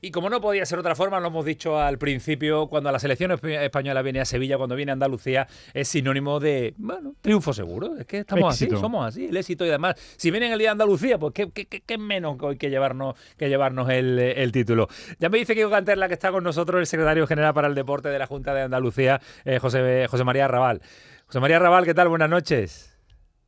Y como no podía ser otra forma, lo hemos dicho al principio, cuando la selección española viene a Sevilla, cuando viene a Andalucía, es sinónimo de, bueno, triunfo seguro. Es que estamos así, somos así, el éxito. Y además, si vienen el día de Andalucía, pues qué, qué, menos que llevarnos, que llevarnos el, título. Ya me dice que la que está con nosotros, el secretario general para el deporte de la Junta de Andalucía, eh, José, José María Raval. José María Raval, ¿qué tal? Buenas noches.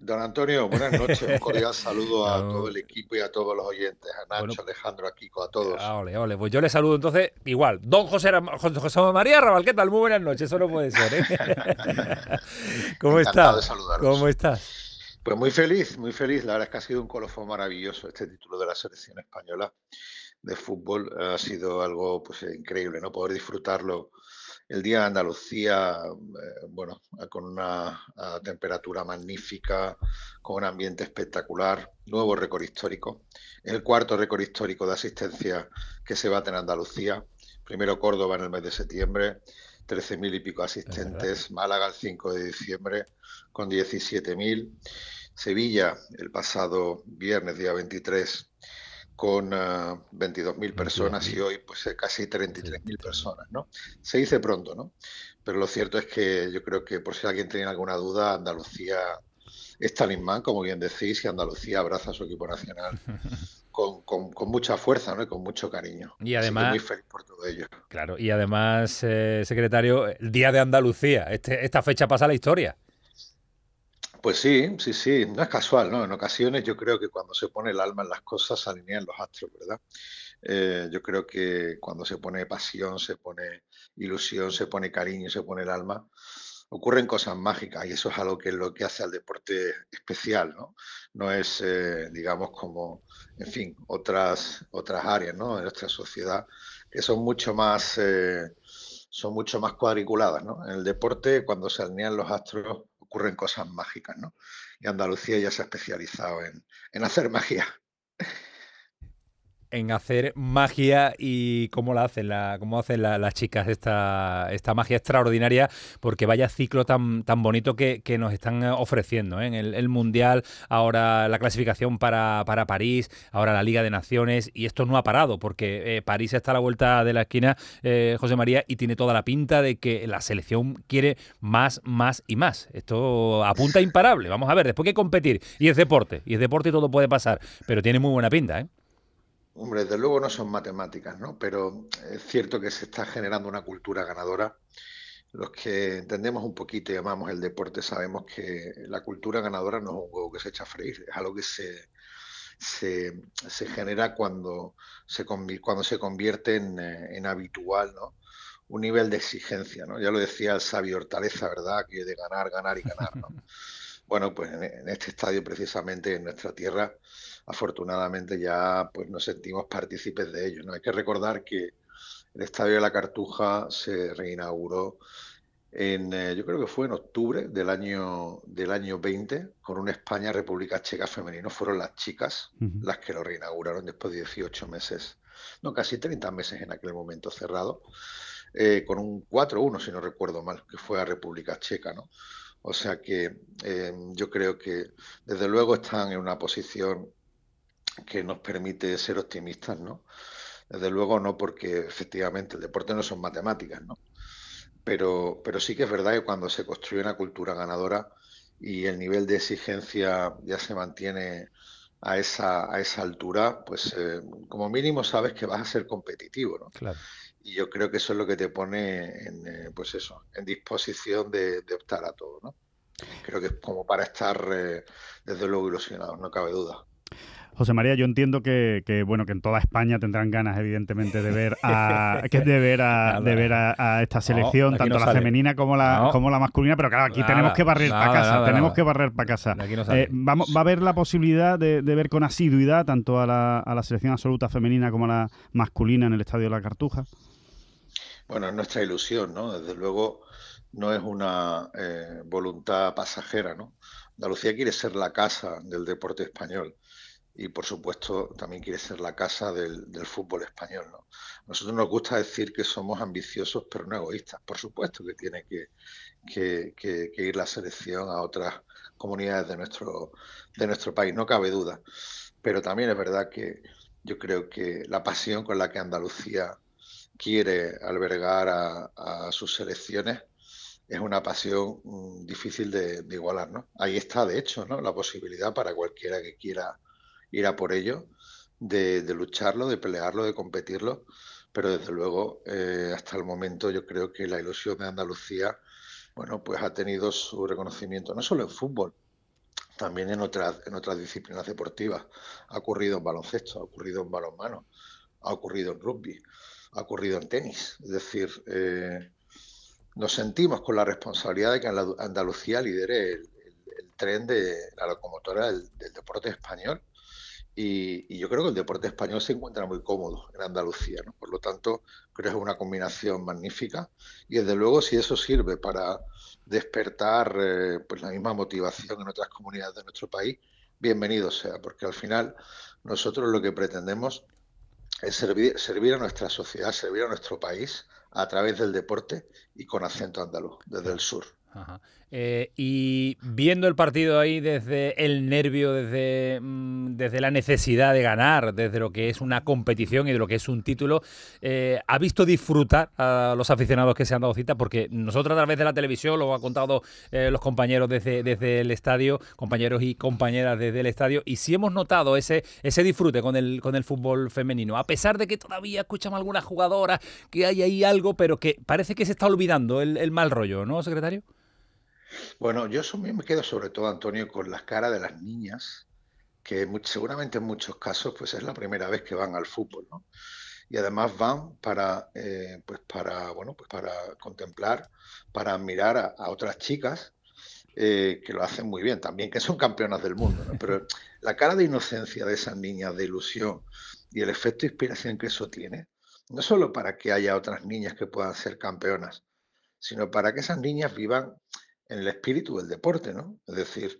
Don Antonio, buenas noches. Un cordial saludo a todo el equipo y a todos los oyentes, a Nacho, Alejandro, a Kiko, a todos. Ah, ole, ole. Pues yo le saludo entonces igual. Don José, José María Raval, ¿qué tal? Muy buenas noches. Eso no puede ser, ¿eh? ¿Cómo estás? ¿Cómo estás? Pues muy feliz, muy feliz. La verdad es que ha sido un colofón maravilloso este título de la selección española de fútbol. Ha sido algo pues increíble, ¿no? Poder disfrutarlo el día de Andalucía, eh, bueno, con una temperatura magnífica, con un ambiente espectacular, nuevo récord histórico. Es el cuarto récord histórico de asistencia que se bate en Andalucía. Primero Córdoba en el mes de septiembre, 13.000 y pico asistentes. Málaga el 5 de diciembre con 17.000. Sevilla el pasado viernes, día 23, con 22.000 ah, personas y hoy pues eh, casi 33.000 personas, ¿no? Se dice pronto, ¿no? Pero lo cierto es que yo creo que por si alguien tenía alguna duda, Andalucía es talismán, como bien decís, y Andalucía abraza a su equipo nacional con, mucha fuerza ¿no? y con mucho cariño. Y además, muy feliz por todo ello. Claro, y además, eh, secretario, el Día de Andalucía, este, esta fecha pasa a la historia. Pues sí, sí, sí, no es casual, ¿no? En ocasiones yo creo que cuando se pone el alma en las cosas se alinean los astros, ¿verdad? Eh, yo creo que cuando se pone pasión, se pone ilusión, se pone cariño, se pone el alma, ocurren cosas mágicas y eso es algo que es lo que hace al deporte especial, ¿no? No es, eh, digamos, como, en fin, otras, otras áreas, ¿no? De nuestra sociedad que son mucho más, eh, son mucho más cuadriculadas, ¿no? En el deporte, cuando se alinean los astros, ocurren cosas mágicas, ¿no? Y Andalucía ya se ha especializado en, en hacer magia en hacer magia y cómo la hacen, la, cómo hacen las chicas esta, esta magia extraordinaria, porque vaya ciclo tan, tan bonito que, nos están ofreciendo. ¿eh? En el, Mundial, ahora la clasificación para, para, París, ahora la Liga de Naciones, y esto no ha parado, porque eh, París está a la vuelta de la esquina, eh, José María, y tiene toda la pinta de que la selección quiere más, más y más. Esto apunta imparable. Vamos a ver, después hay que competir, y es deporte, y es deporte y todo puede pasar, pero tiene muy buena pinta, ¿eh? Hombre, desde luego no son matemáticas, ¿no? Pero es cierto que se está generando una cultura ganadora. Los que entendemos un poquito y amamos el deporte sabemos que la cultura ganadora no es un huevo que se echa a freír, es algo que se, se, genera cuando se, cuando se convierte en, eh, en, habitual, ¿no? Un nivel de exigencia, ¿no? Ya lo decía el sabio Hortaleza, ¿verdad? Que de ganar, ganar y ganar, ¿no? bueno, pues en este estadio precisamente, en nuestra tierra, afortunadamente ya pues nos sentimos partícipes de ello. ¿no? Hay que recordar que el Estadio de la Cartuja se reinauguró en, eh, yo creo que fue en octubre del año, del año 20, con una España República Checa femenino. Fueron las chicas las que lo reinauguraron después de 18 meses, no, casi 30 meses en aquel momento cerrado, eh, con un 4-1, si no recuerdo mal, que fue a República Checa, ¿no? O sea que eh, yo creo que desde luego están en una posición que nos permite ser optimistas, ¿no? Desde luego no porque efectivamente el deporte no son matemáticas, ¿no? Pero, pero sí que es verdad que cuando se construye una cultura ganadora y el nivel de exigencia ya se mantiene a esa, a esa altura, pues eh, como mínimo sabes que vas a ser competitivo, ¿no? Claro. Y yo creo que eso es lo que te pone en, eh, pues eso, en disposición de, optar a todo, ¿no? Creo que es como para estar, eh, desde luego, ilusionados, no cabe duda. José María, yo entiendo que, bueno que en toda España tendrán ganas, evidentemente, de ver a que de ver a, de ver a, esta selección, tanto la femenina como la como la masculina, pero claro, aquí tenemos que barrer para casa, tenemos que barrer para casa. Eh, vamos, va a haber la posibilidad de, ver con asiduidad tanto a la, a la selección absoluta femenina como a la masculina en el Estadio de la Cartuja. Bueno, es nuestra ilusión, ¿no? Desde luego no es una eh, voluntad pasajera, ¿no? Andalucía quiere ser la casa del deporte español y por supuesto también quiere ser la casa del, fútbol español. ¿no? Nosotros nos gusta decir que somos ambiciosos pero no egoístas. Por supuesto que tiene que, ir la selección a otras comunidades de nuestro, de nuestro país, no cabe duda. Pero también es verdad que yo creo que la pasión con la que Andalucía quiere albergar a, sus selecciones es una pasión mm, difícil de, igualar, ¿no? Ahí está, de hecho, ¿no? La posibilidad para cualquiera que quiera ir a por ello, de, lucharlo, de pelearlo, de competirlo, pero desde luego, eh, hasta el momento yo creo que la ilusión de Andalucía, bueno, pues ha tenido su reconocimiento, no solo en fútbol, también en otras, en otras disciplinas deportivas. Ha ocurrido en baloncesto, ha ocurrido en balonmano, ha ocurrido en rugby, ha ocurrido en tenis. Es decir, eh, nos sentimos con la responsabilidad de que Andalucía lidere el, tren de la locomotora del, deporte español. Y, yo creo que el deporte español se encuentra muy cómodo en Andalucía. Por lo tanto, creo que es una combinación magnífica. Y desde luego, si eso sirve para despertar eh, pues la misma motivación en otras comunidades de nuestro país, bienvenido sea, porque al final nosotros lo que pretendemos es servir, servir a nuestra sociedad, servir a nuestro país a través del deporte y con acento andaluz, desde el sur. Eh, y viendo el partido ahí desde el nervio, desde, mm, desde la necesidad de ganar, desde lo que es una competición y de lo que es un título, eh, ¿ha visto disfrutar a los aficionados que se han dado cita? Porque nosotros a través de la televisión, lo han contado eh, los compañeros desde, desde el estadio, compañeros y compañeras desde el estadio, y sí hemos notado ese, ese disfrute con el, con el fútbol femenino, a pesar de que todavía escuchamos algunas jugadoras, que hay ahí algo, pero que parece que se está olvidando el, el mal rollo, ¿no, secretario? Bueno, yo me quedo sobre todo, Antonio, con las caras de las niñas, que seguramente en muchos casos pues es la primera vez que van al fútbol, ¿no? Y además van para, eh, pues para, bueno, pues para contemplar, para admirar a, otras chicas eh, que lo hacen muy bien, también que son campeonas del mundo, ¿no? Pero la cara de inocencia de esas niñas, de ilusión y el efecto de inspiración que eso tiene, no solo para que haya otras niñas que puedan ser campeonas, sino para que esas niñas vivan en el espíritu del deporte, ¿no? Es decir,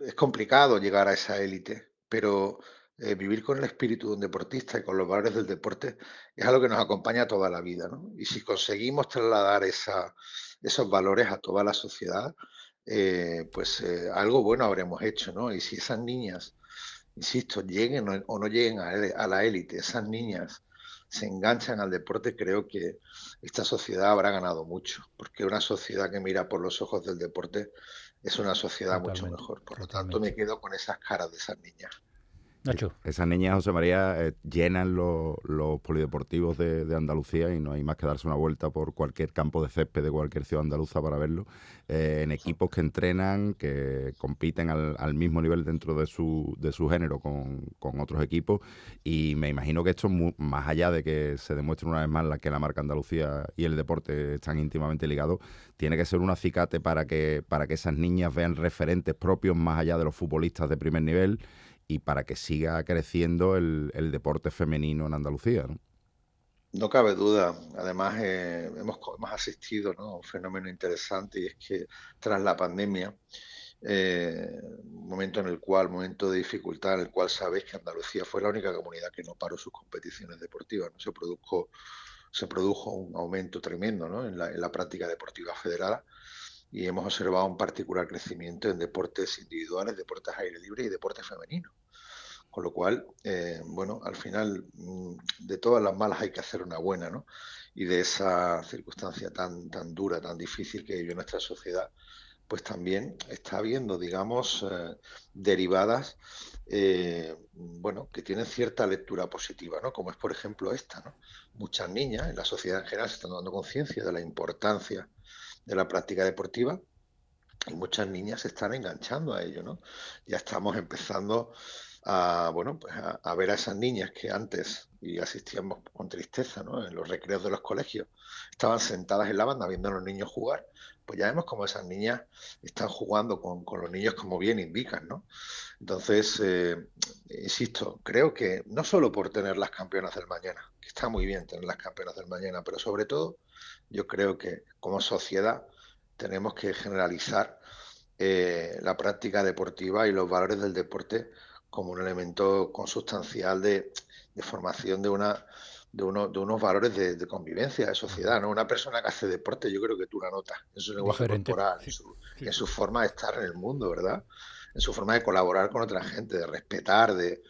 es complicado llegar a esa élite, pero eh, vivir con el espíritu de un deportista y con los valores del deporte es algo que nos acompaña toda la vida, ¿no? Y si conseguimos trasladar esa, esos valores a toda la sociedad, eh, pues eh, algo bueno habremos hecho, ¿no? Y si esas niñas, insisto, lleguen o no lleguen a la élite, esas niñas se enganchan al deporte, creo que esta sociedad habrá ganado mucho, porque una sociedad que mira por los ojos del deporte es una sociedad mucho mejor. Por lo tanto, me quedo con esas caras de esas niñas. Esas niñas, José María, eh, llenan los, polideportivos de, Andalucía y no hay más que darse una vuelta por cualquier campo de césped de cualquier ciudad andaluza para verlo, eh, en equipos que entrenan, que compiten al, mismo nivel dentro de su, de su género con, otros equipos. Y me imagino que esto, más allá de que se demuestre una vez más la que la marca Andalucía y el deporte están íntimamente ligados, tiene que ser un acicate para que, para que esas niñas vean referentes propios más allá de los futbolistas de primer nivel y para que siga creciendo el, deporte femenino en Andalucía. ¿no? No cabe duda. Además, eh, hemos, asistido a un fenómeno interesante y es que tras la pandemia, eh, momento en el cual, momento de dificultad en el cual sabéis que Andalucía fue la única comunidad que no paró sus competiciones deportivas, no se produjo, se produjo un aumento tremendo en, la, en la práctica deportiva federada y hemos observado un particular crecimiento en deportes individuales, deportes aire libre y deportes femeninos. Con lo cual, eh, bueno, al final mm, de todas las malas hay que hacer una buena, ¿no? Y de esa circunstancia tan, tan dura, tan difícil que vive nuestra sociedad, pues también está habiendo, digamos, eh, derivadas, eh, bueno, que tienen cierta lectura positiva, ¿no? Como es, por ejemplo, esta, ¿no? Muchas niñas en la sociedad en general se están dando conciencia de la importancia de la práctica deportiva y muchas niñas se están enganchando a ello, ¿no? Ya estamos empezando a, bueno, pues a, ver a esas niñas que antes, y asistíamos con tristeza. En los recreos de los colegios, estaban sentadas en la banda viendo a los niños jugar, pues ya vemos como esas niñas están jugando con, los niños como bien indican, ¿no? Entonces, eh, insisto, creo que no solo por tener las campeonas del mañana, que está muy bien tener las campeonas del mañana, pero sobre todo yo creo que como sociedad tenemos que generalizar eh, la práctica deportiva y los valores del deporte como un elemento consustancial de, formación de una de, uno, de unos valores de, convivencia, de sociedad. ¿no? Una persona que hace deporte, yo creo que tú la notas en su lenguaje corporal, en, su, forma de estar en el mundo, ¿verdad? En su forma de colaborar con otra gente, de respetar, de,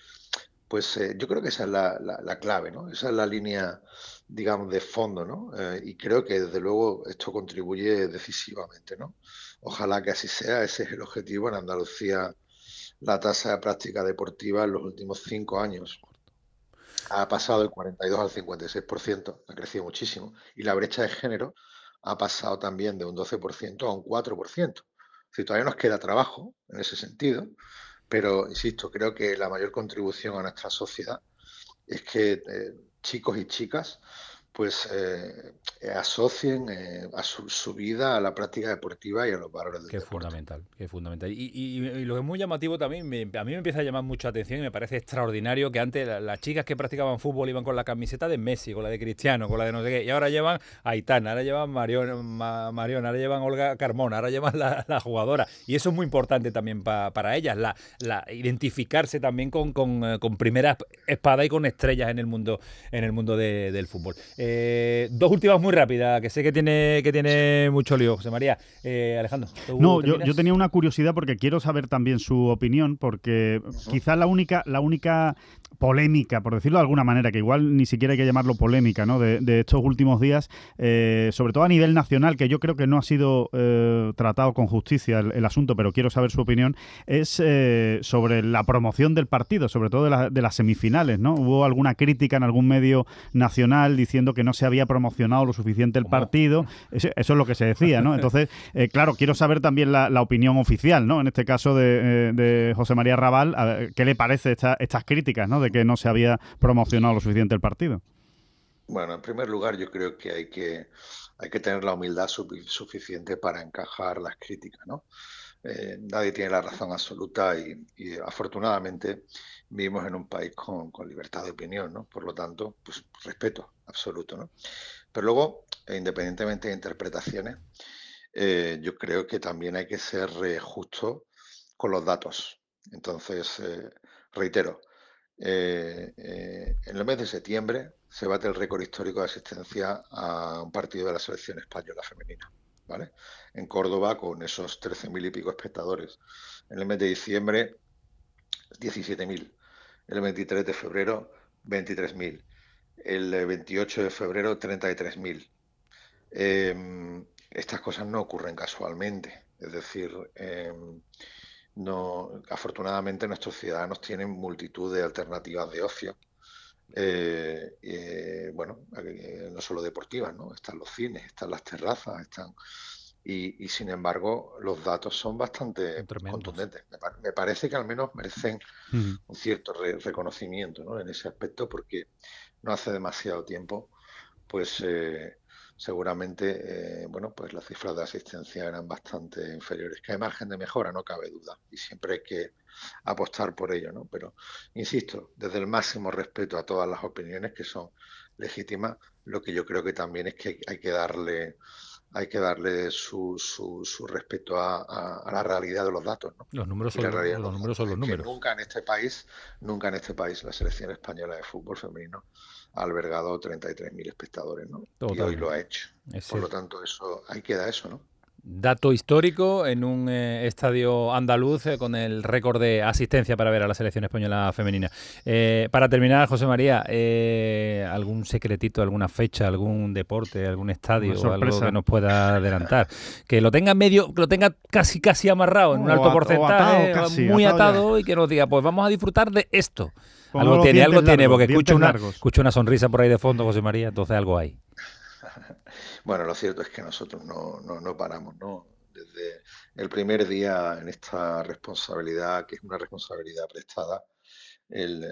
Pues eh, yo creo que esa es la, clave, ¿no? Esa es la línea, digamos, de fondo, ¿no? Eh, y creo que desde luego esto contribuye decisivamente, ¿no? Ojalá que así sea, ese es el objetivo. En Andalucía la tasa de práctica deportiva en los últimos cinco años ha pasado del 42 al 56%, ha crecido muchísimo. Y la brecha de género ha pasado también de un 12% a un 4%. Si todavía nos queda trabajo en ese sentido, pero insisto, creo que la mayor contribución a nuestra sociedad es que eh, chicos y chicas pues eh, asocien eh, a su, vida a la práctica deportiva y a los valores del que es fundamental, que es fundamental. Y, lo que es muy llamativo también, a mí me empieza a llamar mucha atención y me parece extraordinario que antes las chicas que practicaban fútbol iban con la camiseta de Messi, con la de Cristiano, con la de no sé qué, y ahora llevan a Aitana, ahora llevan Marion, Marion ahora llevan Olga Carmona, ahora llevan la, jugadora. Y eso es muy importante también para ellas, la, la, identificarse también con, con, eh, con primera espada y con estrellas en el mundo, en el mundo del fútbol. Eh, dos últimas muy rápidas, que sé que tiene, que tiene mucho lío, José María. Eh, Alejandro. No, yo, yo, tenía una curiosidad porque quiero saber también su opinión, porque quizás la única, la única polémica, por decirlo de alguna manera, que igual ni siquiera hay que llamarlo polémica, ¿no? De, estos últimos días, eh, sobre todo a nivel nacional, que yo creo que no ha sido eh, tratado con justicia el, asunto, pero quiero saber su opinión, es eh, sobre la promoción del partido, sobre todo de, las semifinales, ¿no? Hubo alguna crítica en algún medio nacional diciendo que no se había promocionado lo suficiente el partido, eso, es lo que se decía, ¿no? Entonces, claro, quiero saber también la, opinión oficial, ¿no? En este caso de, José María Raval, ¿qué le parece estas críticas, ¿no? que no se había promocionado lo suficiente el partido? Bueno, en primer lugar, yo creo que hay que, hay que tener la humildad suficiente para encajar las críticas, ¿no? Eh, nadie tiene la razón absoluta y, afortunadamente vivimos en un país con, libertad de opinión, ¿no? Por lo tanto, pues respeto absoluto, ¿no? Pero luego, independientemente de interpretaciones, eh, yo creo que también hay que ser eh, justo con los datos. Entonces, reitero, eh, eh, en el mes de septiembre se bate el récord histórico de asistencia a un partido de la selección española femenina, ¿vale? En Córdoba con esos 13.000 y pico espectadores. En el mes de diciembre, 17.000. El 23 de febrero, 23.000. El 28 de febrero, 33.000. Em, estas cosas no ocurren casualmente. Es decir, em, no, afortunadamente nuestros ciudadanos tienen multitud de alternativas de ocio. Eh, eh, bueno, eh, no solo deportivas, ¿no? Están los cines, están las terrazas, están... Y, sin embargo, los datos son bastante contundentes. Me, parece que al menos merecen un cierto reconocimiento ¿no? en ese aspecto porque no hace demasiado tiempo, pues seguramente, eh, bueno, pues las cifras de asistencia eran bastante inferiores. Que hay margen de mejora, no cabe duda, y siempre hay que apostar por ello, ¿no? Pero, insisto, desde el máximo respeto a todas las opiniones que son legítimas, lo que yo creo que también es que hay que darle hay que darle su, su, su respeto a, la realidad de los datos. ¿no? Los números son, los, números son los números. nunca en este país, nunca en este país la selección española de fútbol femenino ha albergado 33.000 espectadores, ¿no? Y hoy lo ha hecho. Por lo tanto, eso ahí queda eso, ¿no? Dato histórico en un eh, estadio andaluz eh, con el récord de asistencia para ver a la selección española femenina. Eh, para terminar, José María, ¿algún secretito, alguna fecha, algún deporte, algún estadio algo que nos pueda adelantar? que lo tenga medio, que lo tenga casi casi amarrado en un alto porcentaje, muy atado, y que nos diga, pues vamos a disfrutar de esto. algo tiene, algo tiene, porque escucho una, escucho una sonrisa por ahí de fondo, José María, entonces algo hay. Bueno, lo cierto es que nosotros no, no, paramos, ¿no? Desde el primer día en esta responsabilidad, que es una responsabilidad prestada, el,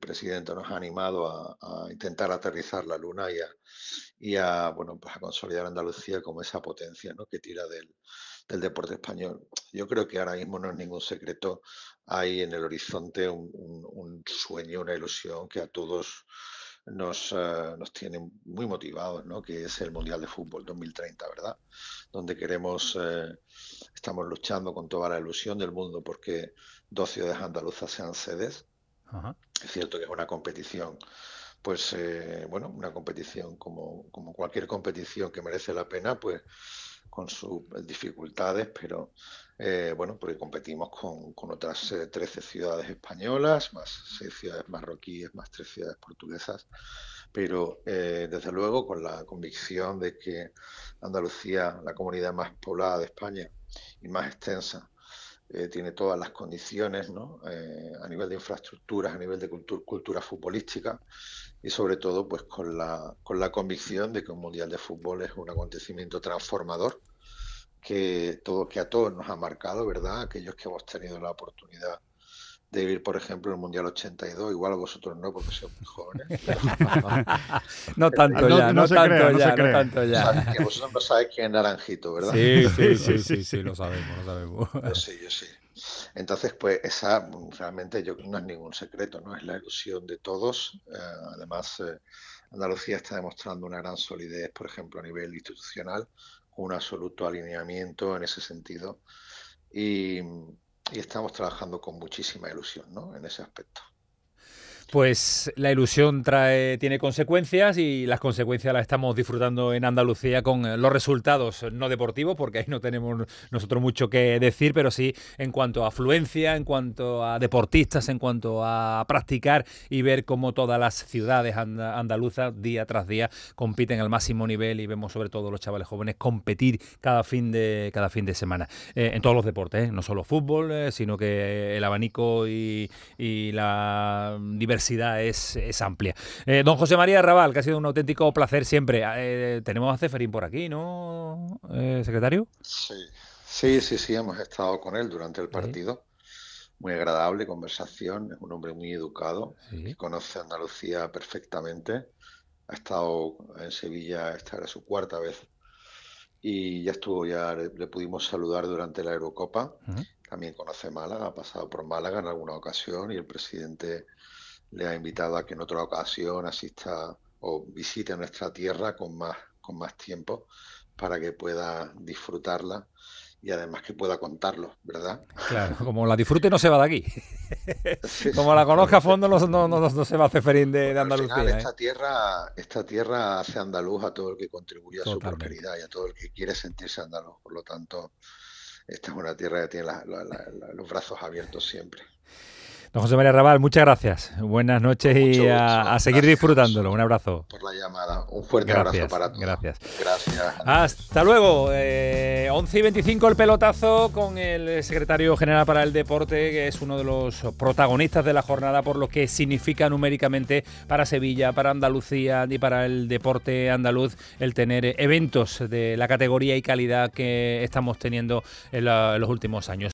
presidente nos ha animado a, intentar aterrizar la luna y a, bueno, pues a consolidar Andalucía como esa potencia ¿no? que tira del, deporte español. Yo creo que ahora mismo no es ningún secreto, hay en el horizonte un, un sueño, una ilusión que a todos nos, eh, nos tiene muy motivados, ¿no? que es el Mundial de Fútbol 2030, ¿verdad? Donde queremos, eh, estamos luchando con toda la ilusión del mundo porque dos ciudades andaluzas sean sedes. Es cierto que es una competición, pues eh, bueno, una competición como, como cualquier competición que merece la pena, pues con sus dificultades, pero eh, bueno, porque competimos con, otras 13 ciudades españolas, más 6 ciudades marroquíes, más 3 ciudades portuguesas, pero desde luego con la convicción de que Andalucía, la comunidad más poblada de España y más extensa, eh, tiene todas las condiciones ¿no? Eh, a nivel de infraestructuras, a nivel de cultura futbolística y sobre todo pues con la, con la convicción de que un Mundial de Fútbol es un acontecimiento transformador que, todo, que a todos nos ha marcado, ¿verdad? Aquellos que hemos tenido la oportunidad de vivir, por ejemplo, el Mundial 82, igual a vosotros no, porque sois muy jóvenes. no tanto ya, no, tanto ya, no tanto ya. que vosotros no sabéis quién es Naranjito, ¿verdad? Sí, sí, sí, sí, sí, lo sabemos, lo sabemos. Yo sí, yo sí. Entonces, pues esa realmente yo, no es ningún secreto, ¿no? Es la ilusión de todos. Eh, además, eh, Andalucía está demostrando una gran solidez, por ejemplo, a nivel institucional, un absoluto alineamiento en ese sentido. Y, y estamos trabajando con muchísima ilusión ¿no? en ese aspecto. Pues la ilusión trae, tiene consecuencias y las consecuencias las estamos disfrutando en Andalucía con eh, los resultados no deportivos, porque ahí no tenemos nosotros mucho que decir, pero sí en cuanto a afluencia, en cuanto a deportistas, en cuanto a practicar y ver cómo todas las ciudades andaluzas día tras día compiten al máximo nivel y vemos sobre todo los chavales jóvenes competir cada fin de, cada fin de semana eh, en todos los deportes, ¿eh? no solo fútbol, sino que el abanico y, y la diversidad es, amplia. Eh, don José María Raval, que ha sido un auténtico placer siempre. Eh, tenemos a Ceferín por aquí, ¿no, eh, secretario? Sí. sí, sí, sí, hemos estado con él durante el partido. Muy agradable conversación, es un hombre muy educado, conoce Andalucía perfectamente. Ha estado en Sevilla, esta era su cuarta vez y ya estuvo, ya le, pudimos saludar durante la Eurocopa. También conoce Málaga, ha pasado por Málaga en alguna ocasión y el presidente le ha invitado a que en otra ocasión asista o visite nuestra tierra con más, con más tiempo para que pueda disfrutarla y además que pueda contarlo, ¿verdad? Claro, como la disfrute no se va de aquí. como la conozca a fondo no, no, no, se va a hacer de, de Andalucía. ¿eh? esta, tierra, esta tierra hace andaluz a todo el que contribuye a su prosperidad y a todo el que quiere sentirse andaluz. Por lo tanto, esta es una tierra que tiene los brazos abiertos siempre. Don José María Raval, muchas gracias. Buenas noches y a, seguir disfrutándolo. Un abrazo. Por la llamada. Un fuerte abrazo para todos. Gracias. Gracias. Hasta luego. 11 eh, y 25 el pelotazo con el secretario general para el deporte, que es uno de los protagonistas de la jornada por lo que significa numéricamente para Sevilla, para Andalucía y para el deporte andaluz el tener eventos de la categoría y calidad que estamos teniendo en los últimos años.